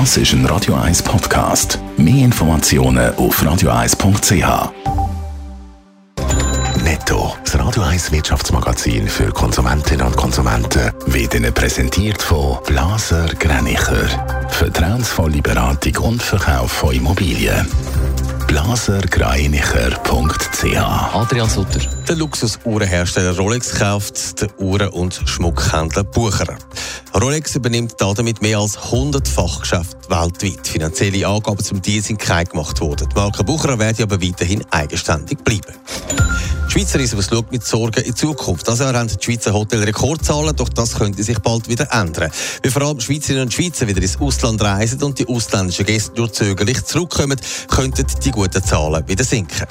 Das ist ein Radio 1 Podcast. Mehr Informationen auf radio1.ch. Netto, das Radio 1 Wirtschaftsmagazin für Konsumentinnen und Konsumenten, wird Ihnen präsentiert von Blaser Greinicher. Vertrauensvolle Beratung und Verkauf von Immobilien blasergreinicher.ch Adrian Sutter. Der Luxusuhrenhersteller Rolex kauft den Uhren- und Schmuckhändler Bucherer. Rolex übernimmt damit mehr als 100 Fachgeschäfte weltweit. Finanzielle Angaben zum Deal sind kein gemacht worden. Die Marke Bucherer wird aber weiterhin eigenständig bleiben. Schweizer Reisebus schaut mit Sorgen in die Zukunft. Das Jahr haben die Schweizer Hotel Rekordzahlen, doch das könnte sich bald wieder ändern. Weil vor allem Schweizerinnen und Schweizer wieder ins Ausland reisen und die ausländischen Gäste nur zögerlich zurückkommen, könnten die guten Zahlen wieder sinken.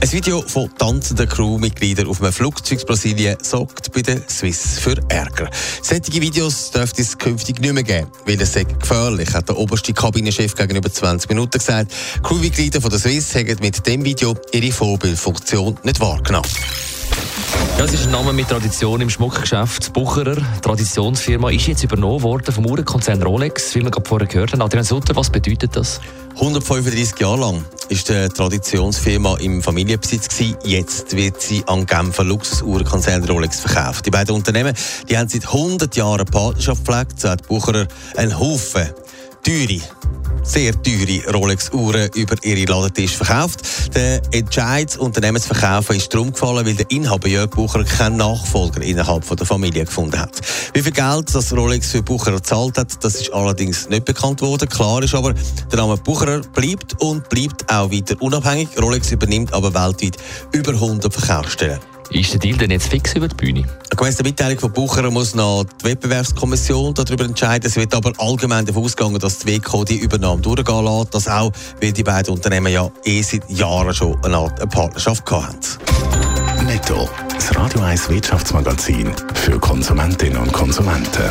Ein Video von tanzenden Crewmitgliedern auf einem Flugzeug in Brasilien sorgt bei der Swiss für Ärger. Solche Videos dürfte es künftig nicht mehr geben, weil es gefährlich, hat der oberste Kabinenchef gegenüber 20 Minuten gesagt. Crewmitglieder von der Swiss haben mit dem Video ihre Vorbildfunktion nicht wahrgenommen. Ja, es ist ein Name mit Tradition im Schmuckgeschäft. Bucherer, Traditionsfirma, ist jetzt übernommen worden vom Uhrenkonzern Rolex, wie wir gerade vorher gehört haben. Adrian Sutter, was bedeutet das? 135 Jahre lang ist die Traditionsfirma im Familienbesitz gewesen. Jetzt wird sie an Genfer Luxusuhrenkonzern Rolex verkauft. Die beiden Unternehmen, die haben seit 100 Jahren Partnerschaft gepflegt. So hat Bucherer einen Haufen teure sehr teure Rolex-Uhren über ihre Ladentisch verkauft. Der Entscheid, Unternehmen zu verkaufen, ist darum gefallen, weil der Inhaber Jörg Bucher keinen Nachfolger innerhalb der Familie gefunden hat. Wie viel Geld das Rolex für Bucher gezahlt hat, das ist allerdings nicht bekannt worden. Klar ist aber, der Name Bucherer bleibt und bleibt auch weiter unabhängig. Rolex übernimmt aber weltweit über 100 Verkaufsstellen. Ist der Deal denn jetzt fix über die Bühne? Gemäss der Mitteilung von Bucher muss noch die Wettbewerbskommission darüber entscheiden. Es wird aber allgemein davon ausgegangen, dass die WK die Übernahme durchgehen lässt. Das auch, weil die beiden Unternehmen ja eh seit Jahren schon eine Art Partnerschaft hatten. Netto, das Radio 1 Wirtschaftsmagazin für Konsumentinnen und Konsumenten.